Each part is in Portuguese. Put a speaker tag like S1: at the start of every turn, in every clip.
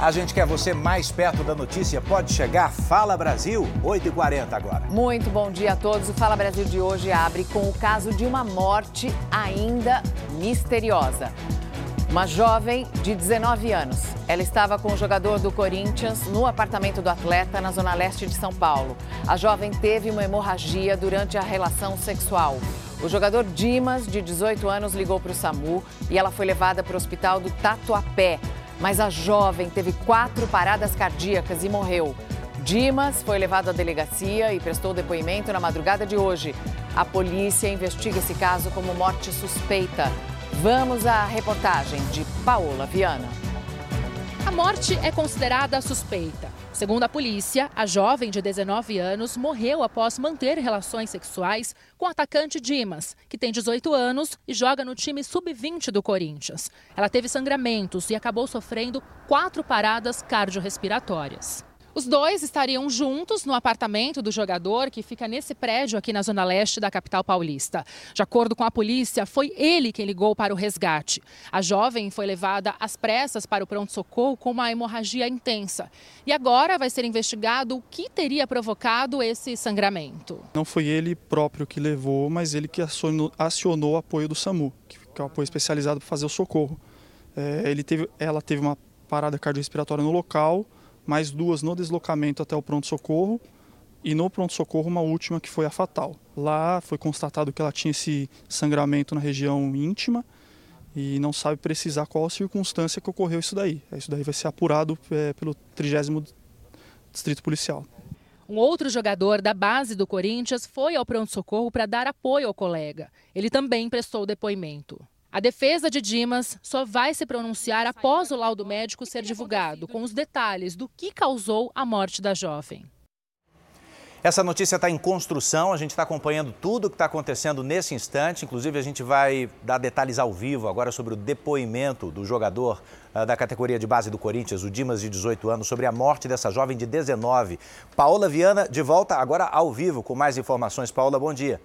S1: A gente quer você mais perto da notícia. Pode chegar. Fala Brasil, 8h40 agora.
S2: Muito bom dia a todos. O Fala Brasil de hoje abre com o caso de uma morte ainda misteriosa. Uma jovem de 19 anos. Ela estava com o jogador do Corinthians no apartamento do atleta na zona leste de São Paulo. A jovem teve uma hemorragia durante a relação sexual. O jogador Dimas, de 18 anos, ligou para o SAMU e ela foi levada para o hospital do Tatuapé. Mas a jovem teve quatro paradas cardíacas e morreu. Dimas foi levado à delegacia e prestou depoimento na madrugada de hoje. A polícia investiga esse caso como morte suspeita. Vamos à reportagem de Paola Viana.
S3: A morte é considerada suspeita. Segundo a polícia, a jovem de 19 anos morreu após manter relações sexuais com o atacante Dimas, que tem 18 anos e joga no time sub-20 do Corinthians. Ela teve sangramentos e acabou sofrendo quatro paradas cardiorrespiratórias. Os dois estariam juntos no apartamento do jogador, que fica nesse prédio aqui na zona leste da capital paulista. De acordo com a polícia, foi ele quem ligou para o resgate. A jovem foi levada às pressas para o pronto-socorro com uma hemorragia intensa. E agora vai ser investigado o que teria provocado esse sangramento.
S4: Não foi ele próprio que levou, mas ele que acionou, acionou o apoio do SAMU, que é o apoio especializado para fazer o socorro. É, ele teve, ela teve uma parada cardiorrespiratória no local mais duas no deslocamento até o pronto-socorro e no pronto-socorro uma última que foi a fatal. Lá foi constatado que ela tinha esse sangramento na região íntima e não sabe precisar qual a circunstância que ocorreu isso daí. Isso daí vai ser apurado é, pelo 30 Distrito Policial.
S3: Um outro jogador da base do Corinthians foi ao pronto-socorro para dar apoio ao colega. Ele também prestou depoimento. A defesa de Dimas só vai se pronunciar após o laudo médico ser divulgado, com os detalhes do que causou a morte da jovem.
S1: Essa notícia está em construção, a gente está acompanhando tudo o que está acontecendo nesse instante. Inclusive, a gente vai dar detalhes ao vivo agora sobre o depoimento do jogador uh, da categoria de base do Corinthians, o Dimas, de 18 anos, sobre a morte dessa jovem de 19. Paola Viana, de volta agora ao vivo com mais informações. Paola, bom dia.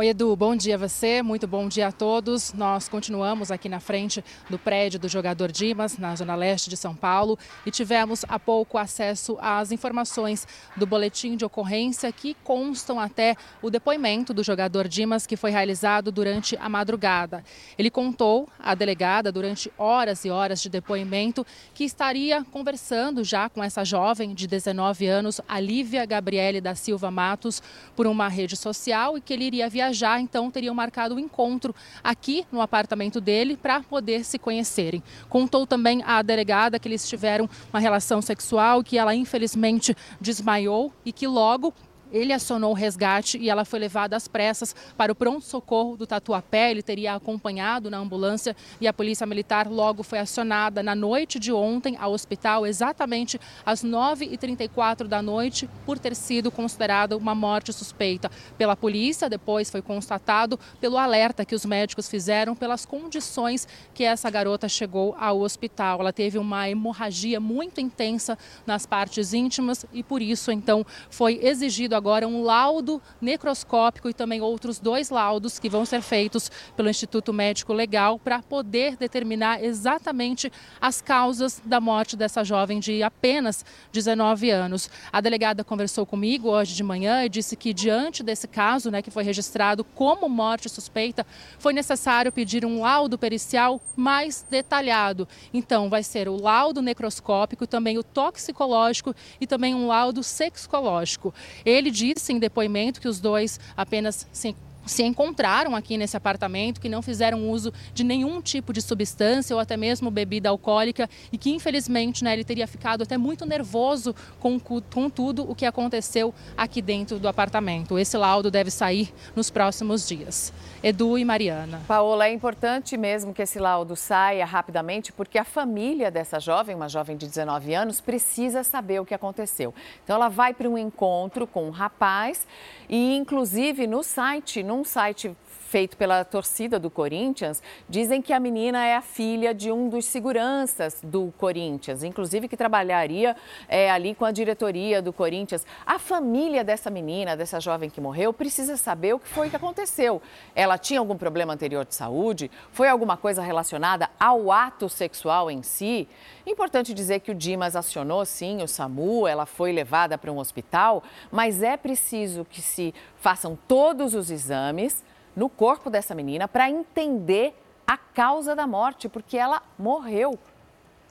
S3: Oi, Edu, bom dia a você, muito bom dia a todos. Nós continuamos aqui na frente do prédio do jogador Dimas, na zona leste de São Paulo, e tivemos há pouco acesso às informações do boletim de ocorrência que constam até o depoimento do jogador Dimas, que foi realizado durante a madrugada. Ele contou à delegada, durante horas e horas de depoimento, que estaria conversando já com essa jovem de 19 anos, a Lívia Gabriele da Silva Matos, por uma rede social e que ele iria viajar, então teriam marcado o um encontro aqui no apartamento dele para poder se conhecerem. Contou também à delegada que eles tiveram uma relação sexual, que ela infelizmente desmaiou e que logo ele acionou o resgate e ela foi levada às pressas para o pronto-socorro do Tatuapé. Ele teria acompanhado na ambulância e a polícia militar logo foi acionada na noite de ontem ao hospital, exatamente às 9h34 da noite, por ter sido considerada uma morte suspeita pela polícia. Depois foi constatado pelo alerta que os médicos fizeram pelas condições que essa garota chegou ao hospital. Ela teve uma hemorragia muito intensa nas partes íntimas e por isso então foi exigido agora um laudo necroscópico e também outros dois laudos que vão ser feitos pelo Instituto Médico Legal para poder determinar exatamente as causas da morte dessa jovem de apenas 19 anos. A delegada conversou comigo hoje de manhã e disse que diante desse caso, né, que foi registrado como morte suspeita, foi necessário pedir um laudo pericial mais detalhado. Então, vai ser o laudo necroscópico, também o toxicológico e também um laudo sexológico. Ele ele disse em depoimento que os dois apenas se se encontraram aqui nesse apartamento, que não fizeram uso de nenhum tipo de substância ou até mesmo bebida alcoólica e que infelizmente né, ele teria ficado até muito nervoso com, com tudo o que aconteceu aqui dentro do apartamento. Esse laudo deve sair nos próximos dias. Edu e Mariana.
S2: Paola, é importante mesmo que esse laudo saia rapidamente, porque a família dessa jovem, uma jovem de 19 anos, precisa saber o que aconteceu. Então ela vai para um encontro com um rapaz e, inclusive, no site, num site feito pela torcida do Corinthians, dizem que a menina é a filha de um dos seguranças do Corinthians, inclusive que trabalharia é, ali com a diretoria do Corinthians. A família dessa menina, dessa jovem que morreu, precisa saber o que foi que aconteceu. Ela tinha algum problema anterior de saúde? Foi alguma coisa relacionada ao ato sexual em si? Importante dizer que o Dimas acionou sim o SAMU, ela foi levada para um hospital, mas é preciso que se façam todos os exames no corpo dessa menina para entender a causa da morte, porque ela morreu.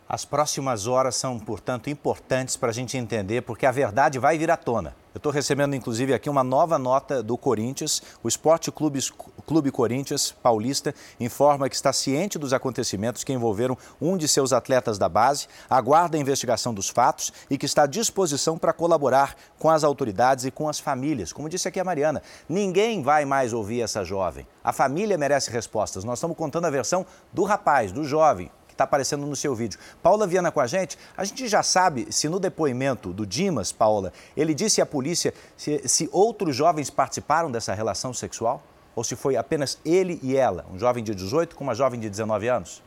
S1: As próximas horas são, portanto, importantes para a gente entender, porque a verdade vai vir à tona. Eu estou recebendo, inclusive, aqui uma nova nota do Corinthians. O Esporte Clube, Clube Corinthians Paulista informa que está ciente dos acontecimentos que envolveram um de seus atletas da base, aguarda a investigação dos fatos e que está à disposição para colaborar com as autoridades e com as famílias. Como disse aqui a Mariana, ninguém vai mais ouvir essa jovem. A família merece respostas. Nós estamos contando a versão do rapaz, do jovem, está aparecendo no seu vídeo. Paula Viana com a gente. A gente já sabe se no depoimento do Dimas, Paula, ele disse à polícia se, se outros jovens participaram dessa relação sexual? Ou se foi apenas ele e ela, um jovem de 18 com uma jovem de 19 anos?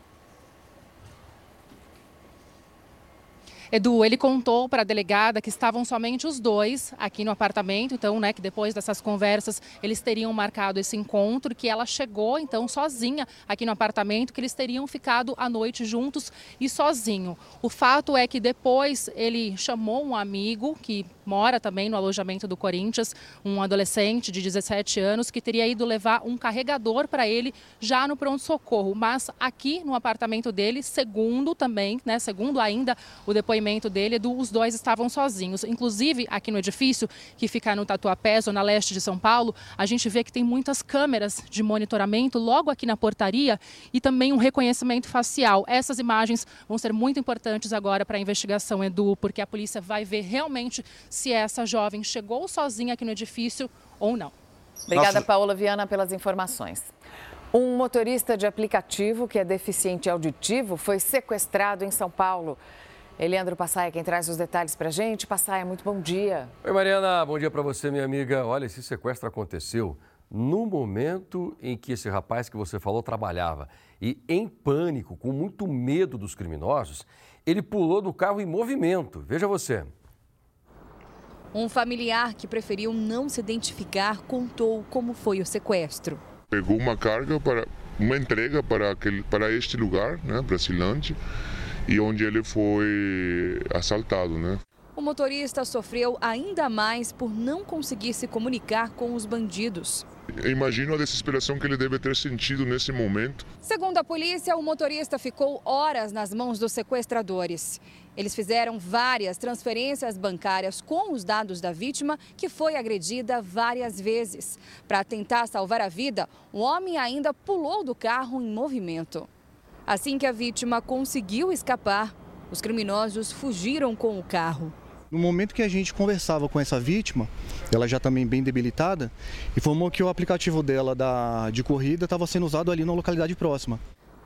S3: Edu, ele contou para a delegada que estavam somente os dois aqui no apartamento, então, né, que depois dessas conversas eles teriam marcado esse encontro, que ela chegou então sozinha aqui no apartamento, que eles teriam ficado a noite juntos e sozinho. O fato é que depois ele chamou um amigo que mora também no alojamento do Corinthians, um adolescente de 17 anos que teria ido levar um carregador para ele já no pronto-socorro, mas aqui no apartamento dele, segundo também, né, segundo ainda o depoimento depoimento dele, os dois estavam sozinhos. Inclusive, aqui no edifício, que fica no Tatuapé, zona leste de São Paulo, a gente vê que tem muitas câmeras de monitoramento logo aqui na portaria e também um reconhecimento facial. Essas imagens vão ser muito importantes agora para a investigação, Edu, porque a polícia vai ver realmente se essa jovem chegou sozinha aqui no edifício ou não.
S2: Obrigada, Nossa. Paola Viana, pelas informações. Um motorista de aplicativo que é deficiente auditivo foi sequestrado em São Paulo. Eliandro Passaia, quem traz os detalhes para a gente. Passaia, muito bom dia.
S5: Oi, Mariana, bom dia para você, minha amiga. Olha, esse sequestro aconteceu no momento em que esse rapaz que você falou trabalhava. E em pânico, com muito medo dos criminosos, ele pulou do carro em movimento. Veja você.
S6: Um familiar que preferiu não se identificar contou como foi o sequestro.
S7: Pegou uma carga para uma entrega para aquele para este lugar, né, Brasilante e onde ele foi assaltado, né?
S6: O motorista sofreu ainda mais por não conseguir se comunicar com os bandidos.
S7: Imagino a desesperação que ele deve ter sentido nesse momento.
S6: Segundo a polícia, o motorista ficou horas nas mãos dos sequestradores. Eles fizeram várias transferências bancárias com os dados da vítima, que foi agredida várias vezes. Para tentar salvar a vida, o homem ainda pulou do carro em movimento. Assim que a vítima conseguiu escapar, os criminosos fugiram com o carro.
S4: No momento que a gente conversava com essa vítima, ela já também bem debilitada, informou que o aplicativo dela da, de corrida estava sendo usado ali na localidade próxima.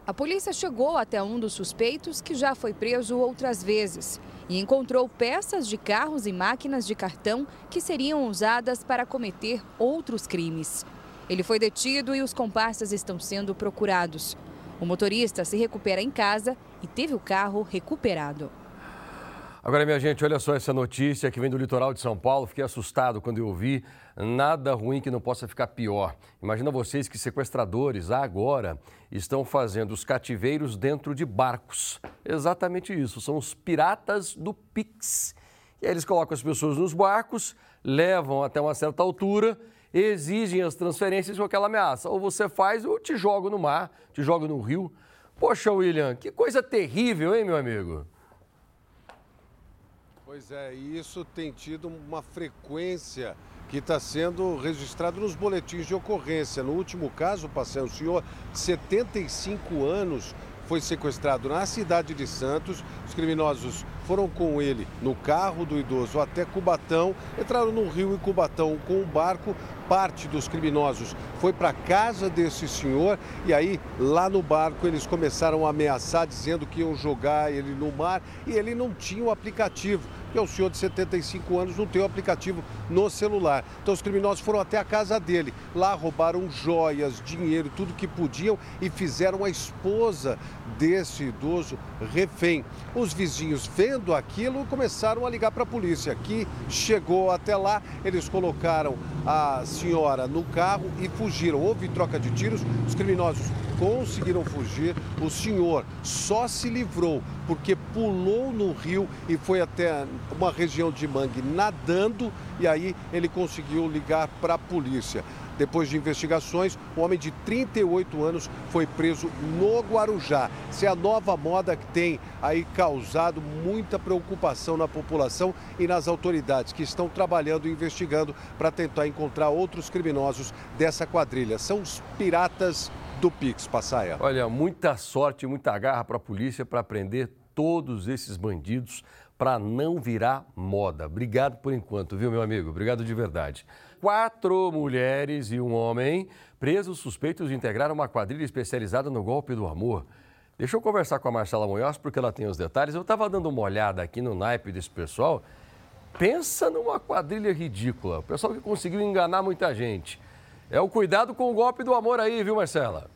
S6: A polícia chegou até um dos suspeitos, que já foi preso outras vezes, e encontrou peças de carros e máquinas de cartão que seriam usadas para cometer outros crimes. Ele foi detido e os comparsas estão sendo procurados. O motorista se recupera em casa e teve o carro recuperado.
S5: Agora, minha gente, olha só essa notícia que vem do litoral de São Paulo. Fiquei assustado quando eu vi. Nada ruim que não possa ficar pior. Imagina vocês que sequestradores agora estão fazendo os cativeiros dentro de barcos. Exatamente isso. São os piratas do Pix. E aí eles colocam as pessoas nos barcos, levam até uma certa altura exigem as transferências com aquela ameaça. Ou você faz ou te jogo no mar, te jogo no rio. Poxa, William, que coisa terrível, hein, meu amigo?
S8: Pois é, e isso tem tido uma frequência que está sendo registrado nos boletins de ocorrência. No último caso, passei um senhor de 75 anos foi sequestrado na cidade de Santos. Os criminosos foram com ele no carro do idoso até Cubatão, entraram no rio em Cubatão com um barco, parte dos criminosos foi para casa desse senhor e aí lá no barco eles começaram a ameaçar dizendo que iam jogar ele no mar e ele não tinha o aplicativo é um senhor de 75 anos, não tem o aplicativo no celular. Então os criminosos foram até a casa dele. Lá roubaram joias, dinheiro, tudo que podiam e fizeram a esposa desse idoso refém. Os vizinhos, vendo aquilo, começaram a ligar para a polícia, que chegou até lá. Eles colocaram a senhora no carro e fugiram. Houve troca de tiros, os criminosos conseguiram fugir. O senhor só se livrou porque pulou no rio e foi até uma região de mangue nadando e aí ele conseguiu ligar para a polícia. Depois de investigações, um homem de 38 anos foi preso no Guarujá. Essa é a nova moda que tem aí causado muita preocupação na população e nas autoridades que estão trabalhando e investigando para tentar encontrar outros criminosos dessa quadrilha. São os piratas do Pix, Passaia.
S5: Olha, muita sorte, muita garra para a polícia para prender todos esses bandidos para não virar moda. Obrigado por enquanto, viu, meu amigo? Obrigado de verdade. Quatro mulheres e um homem presos suspeitos de integrar uma quadrilha especializada no golpe do amor. Deixa eu conversar com a Marcela Munhoz, porque ela tem os detalhes. Eu estava dando uma olhada aqui no naipe desse pessoal. Pensa numa quadrilha ridícula. O pessoal que conseguiu enganar muita gente. É o cuidado com o golpe do amor aí, viu, Marcela?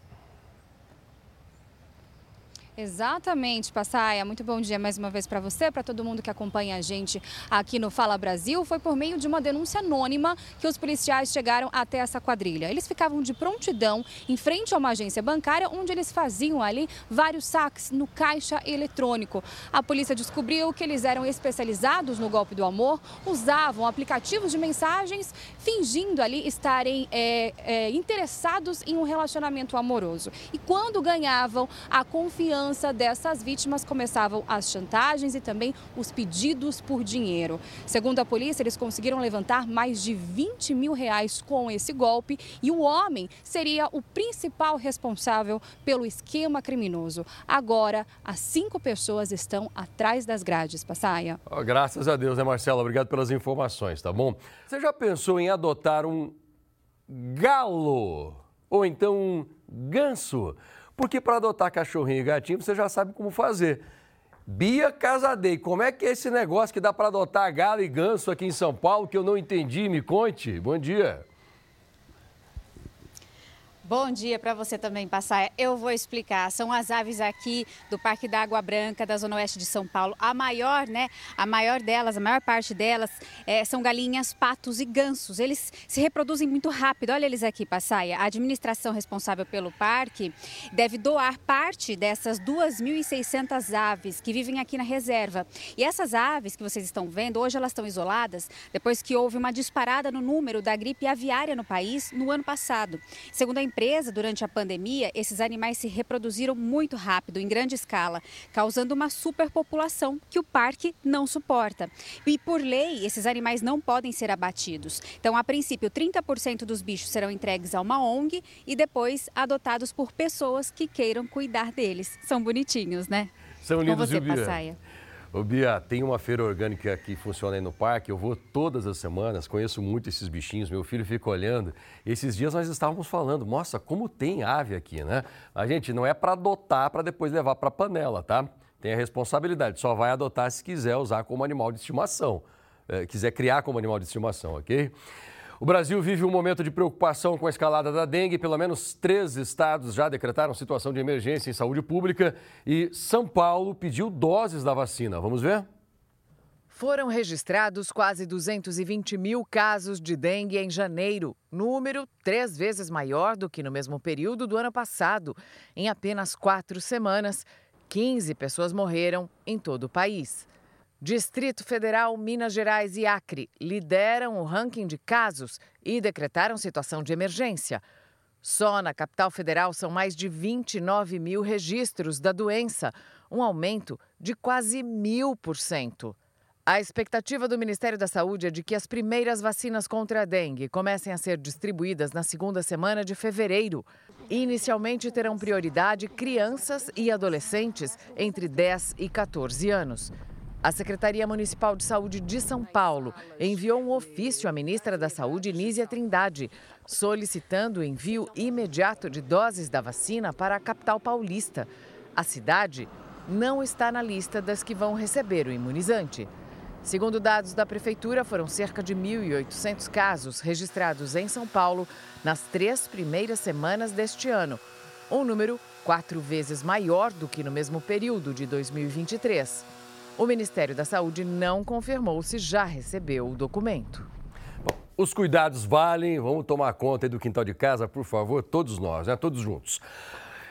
S6: Exatamente, Passaia. Muito bom dia mais uma vez para você, para todo mundo que acompanha a gente aqui no Fala Brasil. Foi por meio de uma denúncia anônima que os policiais chegaram até essa quadrilha. Eles ficavam de prontidão em frente a uma agência bancária, onde eles faziam ali vários saques no caixa eletrônico. A polícia descobriu que eles eram especializados no golpe do amor, usavam aplicativos de mensagens, fingindo ali estarem é, é, interessados em um relacionamento amoroso. E quando ganhavam a confiança dessas vítimas começavam as chantagens e também os pedidos por dinheiro. Segundo a polícia, eles conseguiram levantar mais de 20 mil reais com esse golpe e o homem seria o principal responsável pelo esquema criminoso. Agora, as cinco pessoas estão atrás das grades. Passaia.
S5: Oh, graças a Deus, né, Marcela? Obrigado pelas informações, tá bom? Você já pensou em adotar um galo? Ou então um ganso? Porque para adotar cachorrinho e gatinho você já sabe como fazer. Bia Casadei, como é que é esse negócio que dá para adotar galo e ganso aqui em São Paulo que eu não entendi? Me conte. Bom dia.
S9: Bom dia para você também, Passaia. Eu vou explicar. São as aves aqui do Parque da Água Branca, da Zona Oeste de São Paulo. A maior, né? A maior delas, a maior parte delas é, são galinhas, patos e gansos. Eles se reproduzem muito rápido. Olha eles aqui, Passaia. A administração responsável pelo parque deve doar parte dessas 2.600 aves que vivem aqui na reserva. E essas aves que vocês estão vendo, hoje elas estão isoladas depois que houve uma disparada no número da gripe aviária no país no ano passado. Segundo a empresa, durante a pandemia, esses animais se reproduziram muito rápido, em grande escala, causando uma superpopulação que o parque não suporta. E por lei, esses animais não podem ser abatidos. Então, a princípio, 30% dos bichos serão entregues a uma ONG e depois adotados por pessoas que queiram cuidar deles. São bonitinhos, né?
S5: São lindos,
S9: Com você, Passaia.
S5: Ô Bia, tem uma feira orgânica que funciona aí no parque, eu vou todas as semanas, conheço muito esses bichinhos, meu filho fica olhando. Esses dias nós estávamos falando, nossa, como tem ave aqui, né? A gente não é para adotar para depois levar para panela, tá? Tem a responsabilidade, só vai adotar se quiser usar como animal de estimação, é, quiser criar como animal de estimação, ok? O Brasil vive um momento de preocupação com a escalada da dengue. Pelo menos três estados já decretaram situação de emergência em saúde pública e São Paulo pediu doses da vacina. Vamos ver?
S2: Foram registrados quase 220 mil casos de dengue em janeiro, número três vezes maior do que no mesmo período do ano passado. Em apenas quatro semanas, 15 pessoas morreram em todo o país. Distrito Federal, Minas Gerais e Acre lideram o ranking de casos e decretaram situação de emergência. Só na capital federal são mais de 29 mil registros da doença, um aumento de quase mil por cento. A expectativa do Ministério da Saúde é de que as primeiras vacinas contra a dengue comecem a ser distribuídas na segunda semana de fevereiro. Inicialmente terão prioridade crianças e adolescentes entre 10 e 14 anos. A Secretaria Municipal de Saúde de São Paulo enviou um ofício à ministra da Saúde, Nízia Trindade, solicitando o envio imediato de doses da vacina para a capital paulista. A cidade não está na lista das que vão receber o imunizante. Segundo dados da Prefeitura, foram cerca de 1.800 casos registrados em São Paulo nas três primeiras semanas deste ano, um número quatro vezes maior do que no mesmo período de 2023. O Ministério da Saúde não confirmou se já recebeu o documento.
S5: Bom, os cuidados valem, vamos tomar conta do quintal de casa, por favor, todos nós, né? Todos juntos.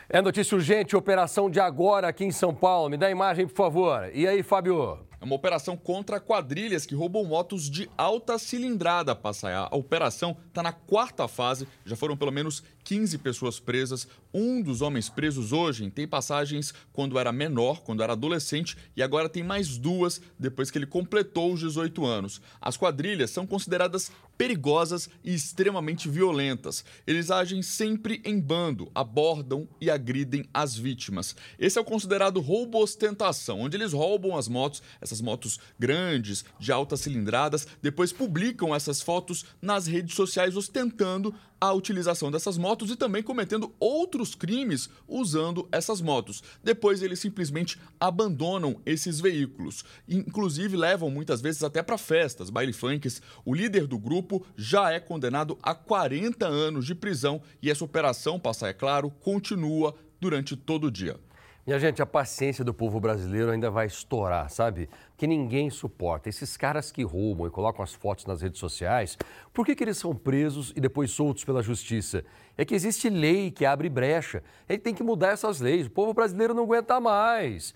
S5: É notícia urgente, operação de agora aqui em São Paulo. Me dá a imagem, por favor. E aí, Fábio?
S10: É uma operação contra quadrilhas que roubam motos de alta cilindrada, Passaia. A operação está na quarta fase, já foram pelo menos 15 pessoas presas. Um dos homens presos hoje tem passagens quando era menor, quando era adolescente, e agora tem mais duas depois que ele completou os 18 anos. As quadrilhas são consideradas perigosas e extremamente violentas. Eles agem sempre em bando, abordam e agridem as vítimas. Esse é o considerado roubo ostentação, onde eles roubam as motos, essas motos grandes, de altas cilindradas, depois publicam essas fotos nas redes sociais ostentando a utilização dessas motos e também cometendo outros crimes usando essas motos. Depois eles simplesmente abandonam esses veículos, inclusive levam muitas vezes até para festas, baile funks. O líder do grupo já é condenado a 40 anos de prisão e essa operação, passar é claro, continua durante todo o dia.
S5: Minha gente, a paciência do povo brasileiro ainda vai estourar, sabe? Que ninguém suporta. Esses caras que roubam e colocam as fotos nas redes sociais, por que, que eles são presos e depois soltos pela justiça? É que existe lei que abre brecha. Ele tem que mudar essas leis. O povo brasileiro não aguenta mais.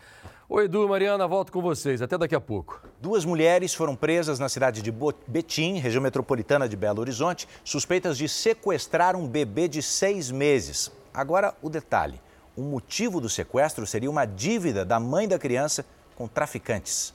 S5: Oi, Edu, Mariana, volto com vocês. Até daqui a pouco.
S1: Duas mulheres foram presas na cidade de Betim, região metropolitana de Belo Horizonte, suspeitas de sequestrar um bebê de seis meses. Agora, o detalhe. O motivo do sequestro seria uma dívida da mãe da criança com traficantes.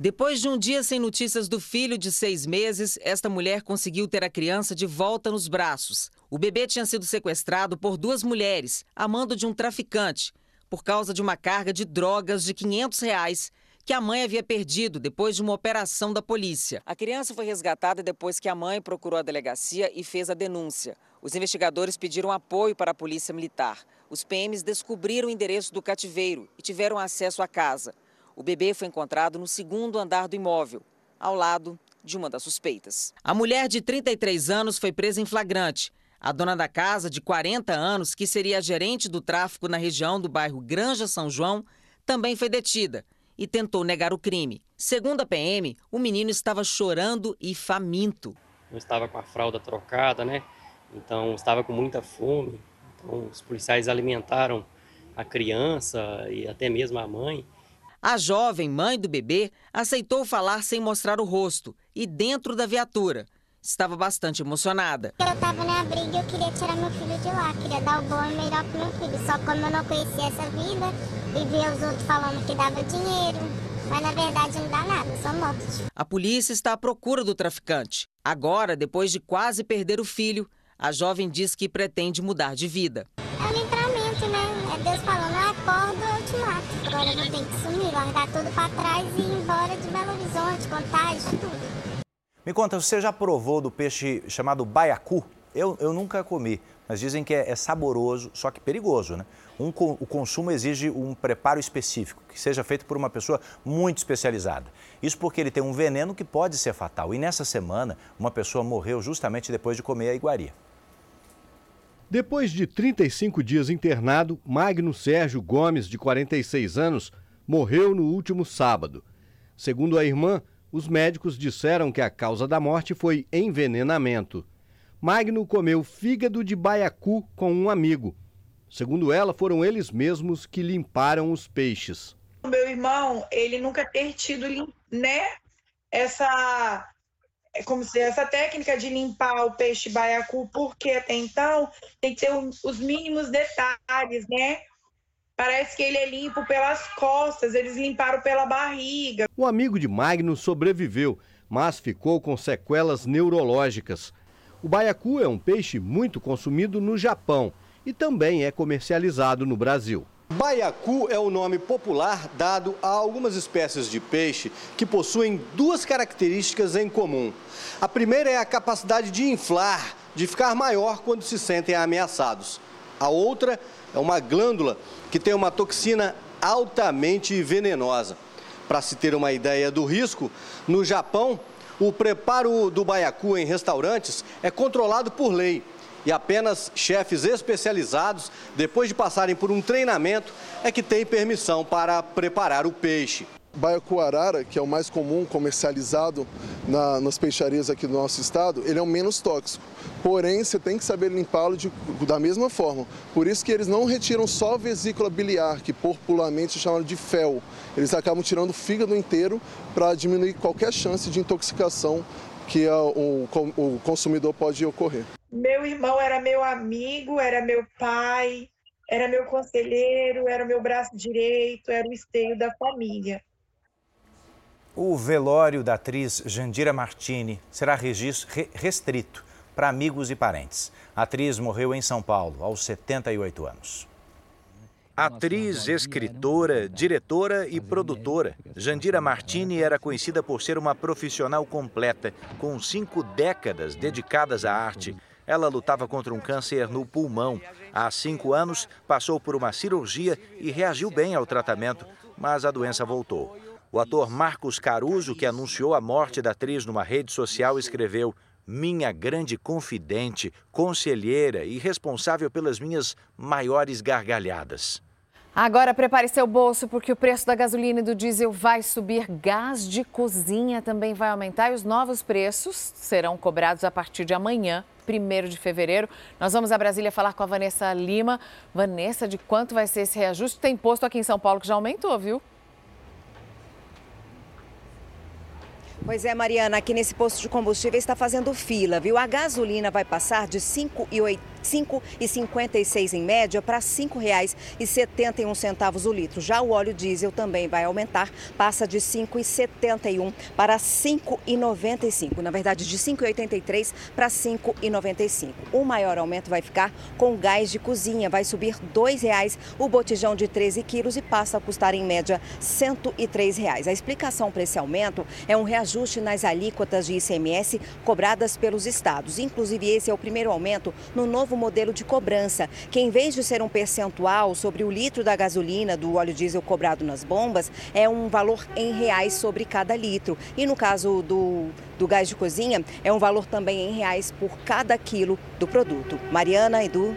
S11: Depois de um dia sem notícias do filho de seis meses, esta mulher conseguiu ter a criança de volta nos braços. O bebê tinha sido sequestrado por duas mulheres, a mando de um traficante, por causa de uma carga de drogas de 500 reais que a mãe havia perdido depois de uma operação da polícia. A criança foi resgatada depois que a mãe procurou a delegacia e fez a denúncia. Os investigadores pediram apoio para a polícia militar. Os PMs descobriram o endereço do cativeiro e tiveram acesso à casa. O bebê foi encontrado no segundo andar do imóvel, ao lado de uma das suspeitas. A mulher de 33 anos foi presa em flagrante. A dona da casa, de 40 anos, que seria a gerente do tráfico na região do bairro Granja São João, também foi detida e tentou negar o crime. Segundo a PM, o menino estava chorando e faminto.
S12: Estava com a fralda trocada, né? Então estava com muita fome. Então, os policiais alimentaram a criança e até mesmo a mãe.
S11: A jovem mãe do bebê aceitou falar sem mostrar o rosto e dentro da viatura. Estava bastante emocionada.
S13: Eu estava na briga e eu queria tirar meu filho de lá, queria dar o bom e melhor para meu filho. Só como eu não conhecia essa vida e via os outros falando que dava dinheiro, mas na verdade não dá nada, só morte.
S11: A polícia está à procura do traficante. Agora, depois de quase perder o filho, a jovem diz que pretende mudar de vida.
S13: É um livramento, né? É Deus falando, eu acordo, eu te mato. Agora eu vou ter que sumir, largar tudo para trás e ir embora de Belo Horizonte, contagem, tudo.
S1: Me conta, você já provou do peixe chamado baiacu? Eu, eu nunca comi, mas dizem que é, é saboroso, só que perigoso, né? Um, o consumo exige um preparo específico, que seja feito por uma pessoa muito especializada. Isso porque ele tem um veneno que pode ser fatal. E nessa semana, uma pessoa morreu justamente depois de comer a iguaria.
S14: Depois de 35 dias internado, Magno Sérgio Gomes, de 46 anos, morreu no último sábado. Segundo a irmã, os médicos disseram que a causa da morte foi envenenamento. Magno comeu fígado de baiacu com um amigo. Segundo ela, foram eles mesmos que limparam os peixes.
S15: Meu irmão, ele nunca ter tido né, essa é como se essa técnica de limpar o peixe baiacu, porque até então tem que ter os mínimos detalhes, né? Parece que ele é limpo pelas costas, eles limparam pela barriga.
S14: O amigo de Magno sobreviveu, mas ficou com sequelas neurológicas. O baiacu é um peixe muito consumido no Japão e também é comercializado no Brasil. Baiacu é o nome popular dado a algumas espécies de peixe que possuem duas características em comum. A primeira é a capacidade de inflar, de ficar maior quando se sentem ameaçados. A outra é uma glândula que tem uma toxina altamente venenosa. Para se ter uma ideia do risco, no Japão, o preparo do baiacu em restaurantes é controlado por lei e apenas chefes especializados, depois de passarem por um treinamento, é que têm permissão para preparar o peixe.
S16: Baiacu arara, que é o mais comum comercializado na, nas peixarias aqui do nosso estado, ele é o menos tóxico. Porém, você tem que saber limpá-lo da mesma forma. Por isso que eles não retiram só a vesícula biliar, que popularmente é chamado de fel. Eles acabam tirando o fígado inteiro para diminuir qualquer chance de intoxicação que o, o consumidor pode ocorrer.
S15: Meu irmão era meu amigo, era meu pai, era meu conselheiro, era meu braço direito, era o esteio da família.
S1: O velório da atriz Jandira Martini será restrito para amigos e parentes. A atriz morreu em São Paulo, aos 78 anos. Atriz, escritora, diretora e produtora, Jandira Martini era conhecida por ser uma profissional completa, com cinco décadas dedicadas à arte. Ela lutava contra um câncer no pulmão. Há cinco anos, passou por uma cirurgia e reagiu bem ao tratamento, mas a doença voltou. O ator Marcos Caruso, que anunciou a morte da atriz numa rede social, escreveu: Minha grande confidente, conselheira e responsável pelas minhas maiores gargalhadas.
S2: Agora prepare seu bolso porque o preço da gasolina e do diesel vai subir, gás de cozinha também vai aumentar e os novos preços serão cobrados a partir de amanhã, 1 de fevereiro. Nós vamos a Brasília falar com a Vanessa Lima. Vanessa, de quanto vai ser esse reajuste? Tem posto aqui em São Paulo que já aumentou, viu?
S17: Pois é, Mariana, aqui nesse posto de combustível está fazendo fila, viu? A gasolina vai passar de 5,8 5,56 em média para R$ 5,71 o litro. Já o óleo diesel também vai aumentar, passa de 5,71 para 5,95. Na verdade, de 5,83 para 5,95. O maior aumento vai ficar com gás de cozinha, vai subir R$ 2,00 o botijão de 13 quilos e passa a custar em média R$ 103,00. A explicação para esse aumento é um reajuste nas alíquotas de ICMS cobradas pelos estados. Inclusive, esse é o primeiro aumento no novo modelo de cobrança, que em vez de ser um percentual sobre o litro da gasolina do óleo diesel cobrado nas bombas, é um valor em reais sobre cada litro. E no caso do, do gás de cozinha, é um valor também em reais por cada quilo do produto. Mariana, Edu.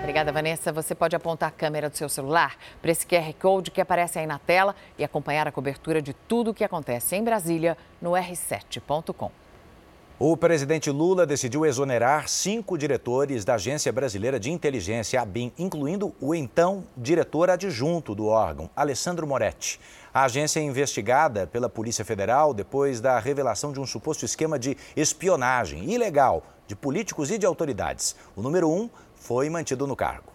S2: Obrigada, Vanessa. Você pode apontar a câmera do seu celular para esse QR Code que aparece aí na tela e acompanhar a cobertura de tudo o que acontece em Brasília no r7.com.
S1: O presidente Lula decidiu exonerar cinco diretores da Agência Brasileira de Inteligência, ABIN, incluindo o então diretor adjunto do órgão, Alessandro Moretti. A agência é investigada pela Polícia Federal depois da revelação de um suposto esquema de espionagem ilegal de políticos e de autoridades. O número um foi mantido no cargo.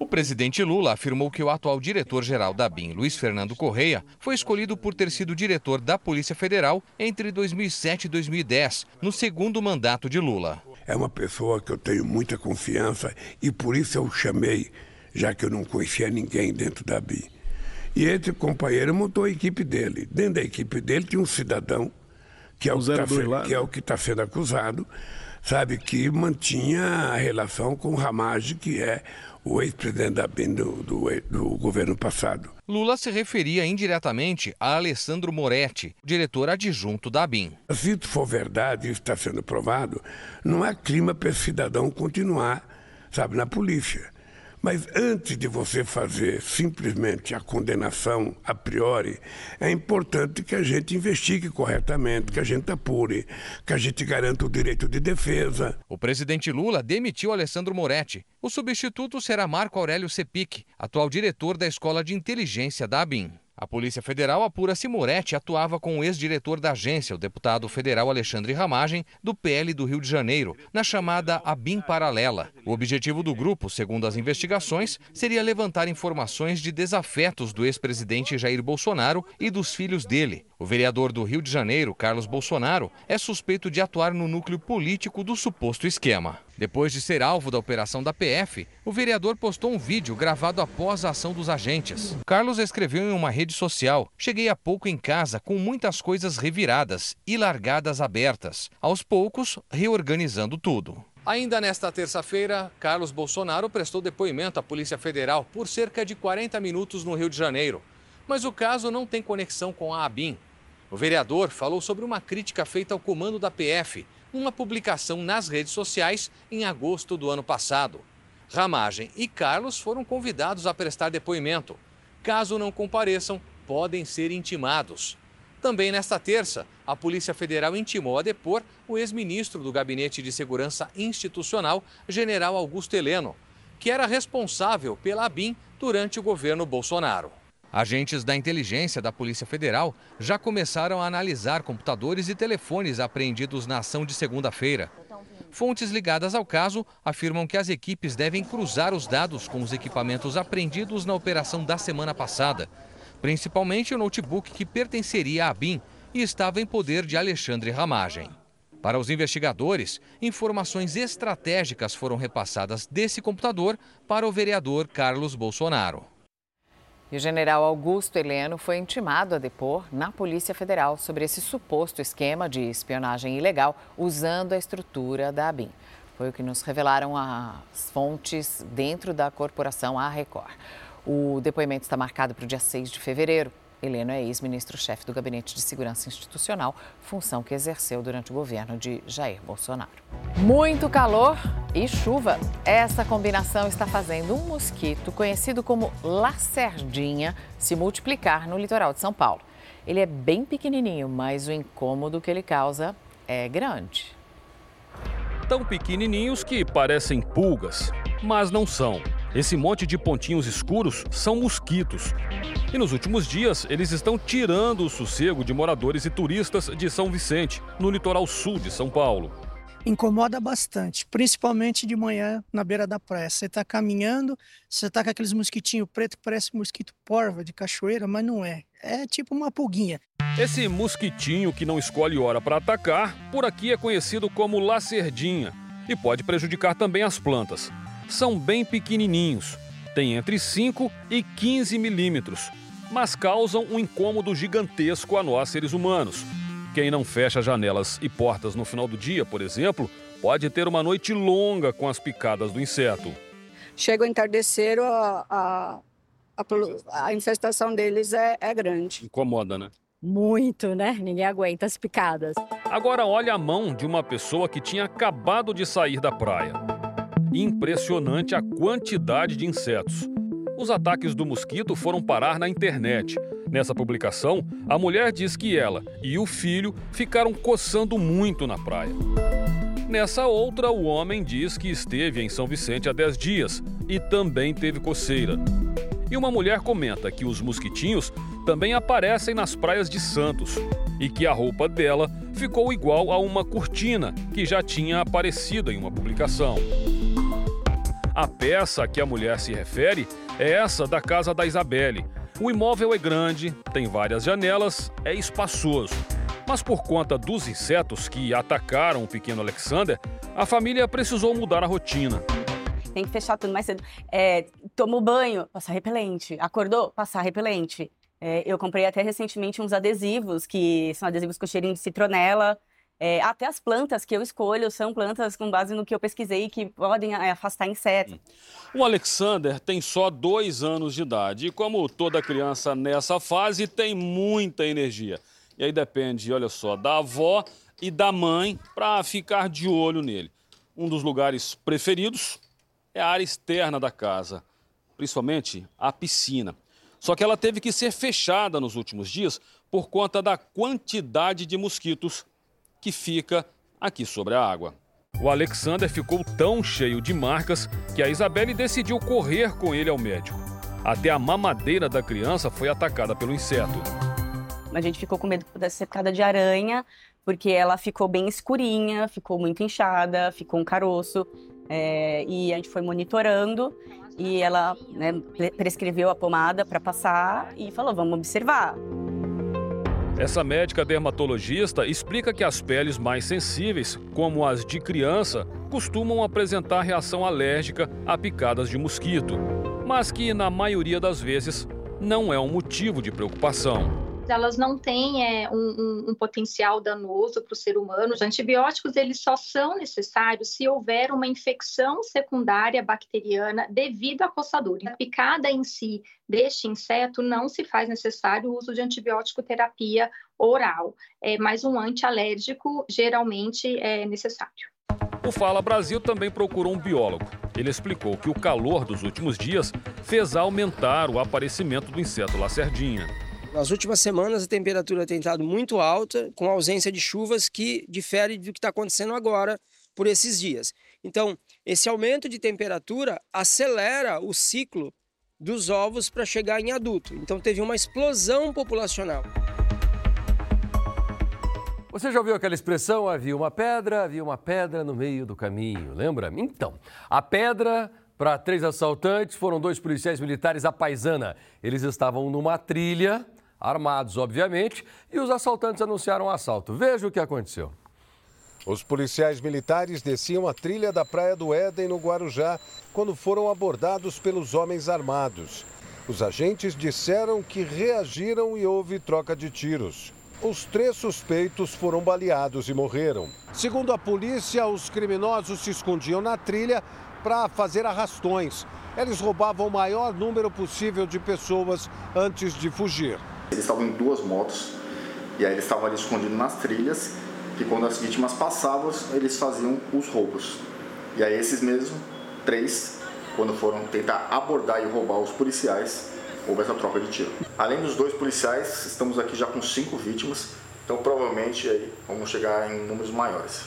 S18: O presidente Lula afirmou que o atual diretor-geral da BIM, Luiz Fernando Correia, foi escolhido por ter sido diretor da Polícia Federal entre 2007 e 2010, no segundo mandato de Lula.
S19: É uma pessoa que eu tenho muita confiança e por isso eu o chamei, já que eu não conhecia ninguém dentro da BIM. E esse companheiro montou a equipe dele. Dentro da equipe dele tinha um cidadão, que é o, o que está é tá sendo acusado, sabe, que mantinha a relação com o Ramage, que é o ex-presidente da BIM do, do, do, governo passado.
S18: Lula se referia indiretamente a Alessandro Moretti, diretor adjunto da BIM.
S19: Se isso for verdade, isso está sendo provado, não há clima para esse cidadão continuar, sabe, na polícia. Mas antes de você fazer simplesmente a condenação a priori, é importante que a gente investigue corretamente, que a gente apure, que a gente garanta o direito de defesa.
S18: O presidente Lula demitiu Alessandro Moretti. O substituto será Marco Aurélio Sepic, atual diretor da Escola de Inteligência da ABIN. A Polícia Federal apura se Moretti atuava com o ex-diretor da agência, o deputado federal Alexandre Ramagem, do PL do Rio de Janeiro, na chamada ABIM Paralela. O objetivo do grupo, segundo as investigações, seria levantar informações de desafetos do ex-presidente Jair Bolsonaro e dos filhos dele. O vereador do Rio de Janeiro, Carlos Bolsonaro, é suspeito de atuar no núcleo político do suposto esquema. Depois de ser alvo da operação da PF, o vereador postou um vídeo gravado após a ação dos agentes. Carlos escreveu em uma rede social: Cheguei há pouco em casa com muitas coisas reviradas e largadas abertas, aos poucos reorganizando tudo. Ainda nesta terça-feira, Carlos Bolsonaro prestou depoimento à Polícia Federal por cerca de 40 minutos no Rio de Janeiro. Mas o caso não tem conexão com a ABIN, o vereador falou sobre uma crítica feita ao comando da PF, numa publicação nas redes sociais em agosto do ano passado. Ramagem e Carlos foram convidados a prestar depoimento. Caso não compareçam, podem ser intimados. Também nesta terça, a Polícia Federal intimou a depor o ex-ministro do Gabinete de Segurança Institucional, General Augusto Heleno, que era responsável pela ABIN durante o governo Bolsonaro. Agentes da inteligência da Polícia Federal já começaram a analisar computadores e telefones apreendidos na ação de segunda-feira. Fontes ligadas ao caso afirmam que as equipes devem cruzar os dados com os equipamentos apreendidos na operação da semana passada, principalmente o notebook que pertenceria à BIM e estava em poder de Alexandre Ramagem. Para os investigadores, informações estratégicas foram repassadas desse computador para o vereador Carlos Bolsonaro.
S2: E o general Augusto Heleno foi intimado a depor na Polícia Federal sobre esse suposto esquema de espionagem ilegal usando a estrutura da ABIN. Foi o que nos revelaram as fontes dentro da corporação A Record. O depoimento está marcado para o dia 6 de fevereiro. Heleno é ex-ministro-chefe do Gabinete de Segurança Institucional, função que exerceu durante o governo de Jair Bolsonaro. Muito calor e chuva. Essa combinação está fazendo um mosquito conhecido como lacerdinha se multiplicar no litoral de São Paulo. Ele é bem pequenininho, mas o incômodo que ele causa é grande.
S20: Tão pequenininhos que parecem pulgas, mas não são. Esse monte de pontinhos escuros são mosquitos. E nos últimos dias, eles estão tirando o sossego de moradores e turistas de São Vicente, no litoral sul de São Paulo.
S21: Incomoda bastante, principalmente de manhã na beira da praia. Você está caminhando, você está com aqueles mosquitinhos pretos que parece mosquito porva de cachoeira, mas não é. É tipo uma pulguinha.
S20: Esse mosquitinho que não escolhe hora para atacar, por aqui é conhecido como lacerdinha e pode prejudicar também as plantas são bem pequenininhos, têm entre 5 e 15 milímetros, mas causam um incômodo gigantesco a nós seres humanos. Quem não fecha janelas e portas no final do dia, por exemplo, pode ter uma noite longa com as picadas do inseto.
S22: Chega o entardecer, a, a, a, a infestação deles é, é grande.
S20: Incomoda, né?
S22: Muito, né? Ninguém aguenta as picadas.
S20: Agora olha a mão de uma pessoa que tinha acabado de sair da praia. Impressionante a quantidade de insetos. Os ataques do mosquito foram parar na internet. Nessa publicação, a mulher diz que ela e o filho ficaram coçando muito na praia. Nessa outra, o homem diz que esteve em São Vicente há 10 dias e também teve coceira. E uma mulher comenta que os mosquitinhos também aparecem nas praias de Santos e que a roupa dela ficou igual a uma cortina que já tinha aparecido em uma publicação. A peça a que a mulher se refere é essa da casa da Isabelle. O imóvel é grande, tem várias janelas, é espaçoso. Mas por conta dos insetos que atacaram o pequeno Alexander, a família precisou mudar a rotina.
S23: Tem que fechar tudo mais cedo. É, tomou banho, passar repelente. Acordou, passar repelente. É, eu comprei até recentemente uns adesivos, que são adesivos com cheirinho de citronela. É, até as plantas que eu escolho são plantas com base no que eu pesquisei que podem é, afastar insetos.
S20: O Alexander tem só dois anos de idade e, como toda criança nessa fase, tem muita energia. E aí depende, olha só, da avó e da mãe para ficar de olho nele. Um dos lugares preferidos é a área externa da casa, principalmente a piscina. Só que ela teve que ser fechada nos últimos dias por conta da quantidade de mosquitos que fica aqui sobre a água. O Alexander ficou tão cheio de marcas que a Isabelle decidiu correr com ele ao médico. Até a mamadeira da criança foi atacada pelo inseto.
S23: A gente ficou com medo que pudesse ser picada de aranha, porque ela ficou bem escurinha, ficou muito inchada, ficou um caroço. É, e a gente foi monitorando e ela né, prescreveu a pomada para passar e falou: vamos observar.
S20: Essa médica dermatologista explica que as peles mais sensíveis, como as de criança, costumam apresentar reação alérgica a picadas de mosquito, mas que, na maioria das vezes, não é um motivo de preocupação
S24: elas não têm é, um, um, um, potencial danoso para o ser humano. Os antibióticos eles só são necessários se houver uma infecção secundária bacteriana devido à coçadura. A picada em si deste inseto não se faz necessário o uso de antibiótico terapia oral, é, mas um antialérgico geralmente é necessário.
S20: O Fala Brasil também procurou um biólogo. Ele explicou que o calor dos últimos dias fez aumentar o aparecimento do inseto lacerdinha.
S25: Nas últimas semanas, a temperatura tem estado muito alta, com ausência de chuvas que difere do que está acontecendo agora por esses dias. Então, esse aumento de temperatura acelera o ciclo dos ovos para chegar em adulto. Então, teve uma explosão populacional.
S5: Você já ouviu aquela expressão? Havia uma pedra, havia uma pedra no meio do caminho, lembra? Então, a pedra para três assaltantes foram dois policiais militares à paisana. Eles estavam numa trilha armados, obviamente, e os assaltantes anunciaram o um assalto. Veja o que aconteceu.
S8: Os policiais militares desciam a trilha da Praia do Éden, no Guarujá, quando foram abordados pelos homens armados. Os agentes disseram que reagiram e houve troca de tiros. Os três suspeitos foram baleados e morreram. Segundo a polícia, os criminosos se escondiam na trilha para fazer arrastões. Eles roubavam o maior número possível de pessoas antes de fugir.
S26: Eles estavam em duas motos e aí eles estavam ali escondidos nas trilhas e quando as vítimas passavam, eles faziam os roubos. E aí esses mesmos três, quando foram tentar abordar e roubar os policiais, houve essa troca de tiro. Além dos dois policiais, estamos aqui já com cinco vítimas, então provavelmente aí vamos chegar em números maiores.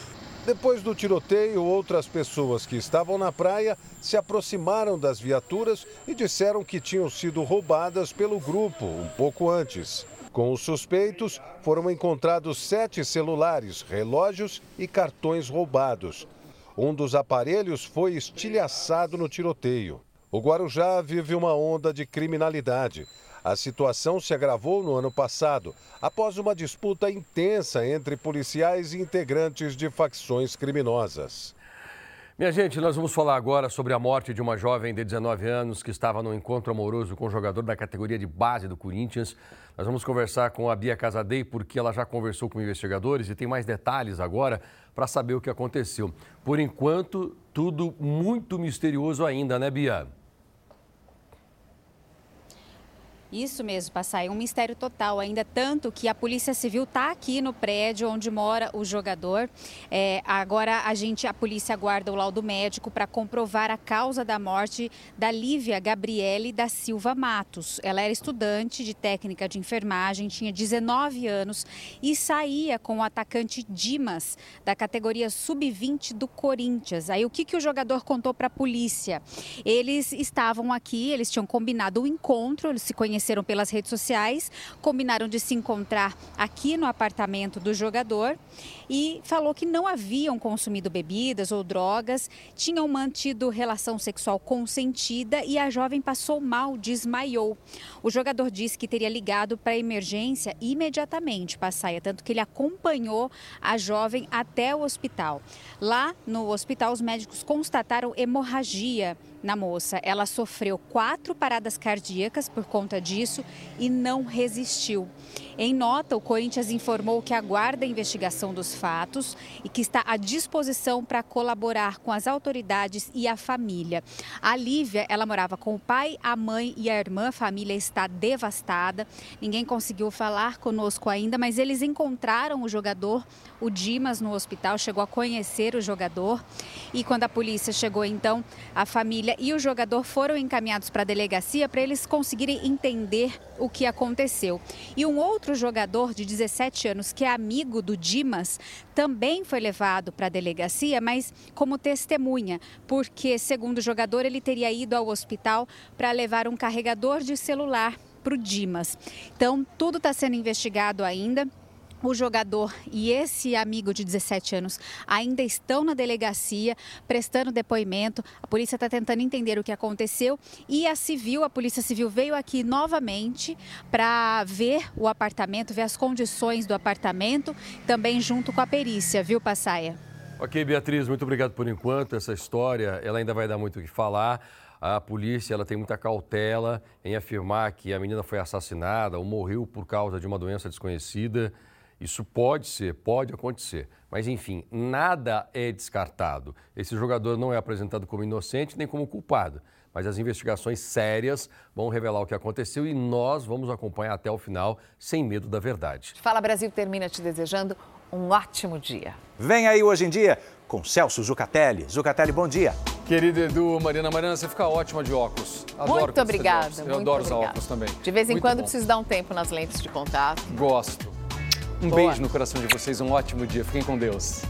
S8: Depois do tiroteio, outras pessoas que estavam na praia se aproximaram das viaturas e disseram que tinham sido roubadas pelo grupo um pouco antes. Com os suspeitos, foram encontrados sete celulares, relógios e cartões roubados. Um dos aparelhos foi estilhaçado no tiroteio. O Guarujá vive uma onda de criminalidade. A situação se agravou no ano passado, após uma disputa intensa entre policiais e integrantes de facções criminosas.
S5: Minha gente, nós vamos falar agora sobre a morte de uma jovem de 19 anos que estava no encontro amoroso com um jogador da categoria de base do Corinthians. Nós vamos conversar com a Bia Casadei, porque ela já conversou com investigadores e tem mais detalhes agora para saber o que aconteceu. Por enquanto, tudo muito misterioso ainda, né, Bia?
S9: Isso mesmo, Passai, um mistério total ainda, tanto que a Polícia Civil está aqui no prédio onde mora o jogador. É, agora a gente, a polícia aguarda o laudo médico para comprovar a causa da morte da Lívia Gabriele da Silva Matos. Ela era estudante de técnica de enfermagem, tinha 19 anos e saía com o atacante Dimas, da categoria sub-20 do Corinthians. Aí o que, que o jogador contou para a polícia? Eles estavam aqui, eles tinham combinado o um encontro, eles se conheceram conheceram pelas redes sociais, combinaram de se encontrar aqui no apartamento do jogador e falou que não haviam consumido bebidas ou drogas, tinham mantido relação sexual consentida e a jovem passou mal, desmaiou. O jogador disse que teria ligado para a emergência imediatamente, Passaia, tanto que ele acompanhou a jovem até o hospital. Lá no hospital, os médicos constataram hemorragia na moça. Ela sofreu quatro paradas cardíacas por conta disso e não resistiu. Em nota, o Corinthians informou que aguarda a investigação dos fatos e que está à disposição para colaborar com as autoridades e a família. A Lívia, ela morava com o pai, a mãe e a irmã. A família está devastada. Ninguém conseguiu falar conosco ainda, mas eles encontraram o jogador, o Dimas, no hospital, chegou a conhecer o jogador. E quando a polícia chegou, então, a família e o jogador foram encaminhados para a delegacia para eles conseguirem entender o que aconteceu. E um outro jogador de 17 anos, que é amigo do Dimas, também foi levado para a delegacia, mas como testemunha, porque, segundo o jogador, ele teria ido ao hospital para levar um carregador de celular para o Dimas. Então, tudo está sendo investigado ainda. O jogador e esse amigo de 17 anos ainda estão na delegacia prestando depoimento. A polícia está tentando entender o que aconteceu e a civil, a polícia civil veio aqui novamente para ver o apartamento, ver as condições do apartamento, também junto com a perícia, viu, Passaia?
S5: Ok, Beatriz, muito obrigado por enquanto. Essa história, ela ainda vai dar muito o que falar. A polícia ela tem muita cautela em afirmar que a menina foi assassinada ou morreu por causa de uma doença desconhecida. Isso pode ser, pode acontecer. Mas, enfim, nada é descartado. Esse jogador não é apresentado como inocente nem como culpado. Mas as investigações sérias vão revelar o que aconteceu e nós vamos acompanhar até o final, sem medo da verdade.
S2: Fala Brasil termina te desejando um ótimo dia.
S1: Vem aí hoje em dia com Celso Zucatelli. Zucatelli, bom dia.
S27: Querido Edu, Marina, Marina, você fica ótima de óculos.
S2: Adoro muito obrigada.
S27: Eu
S2: muito
S27: adoro
S2: obrigada.
S27: usar óculos também.
S2: De vez em
S27: muito
S2: quando
S27: bom.
S2: preciso dar um tempo nas lentes de contato.
S27: Gosto. Um
S2: Boa.
S27: beijo no coração de vocês, um ótimo dia. Fiquem com Deus.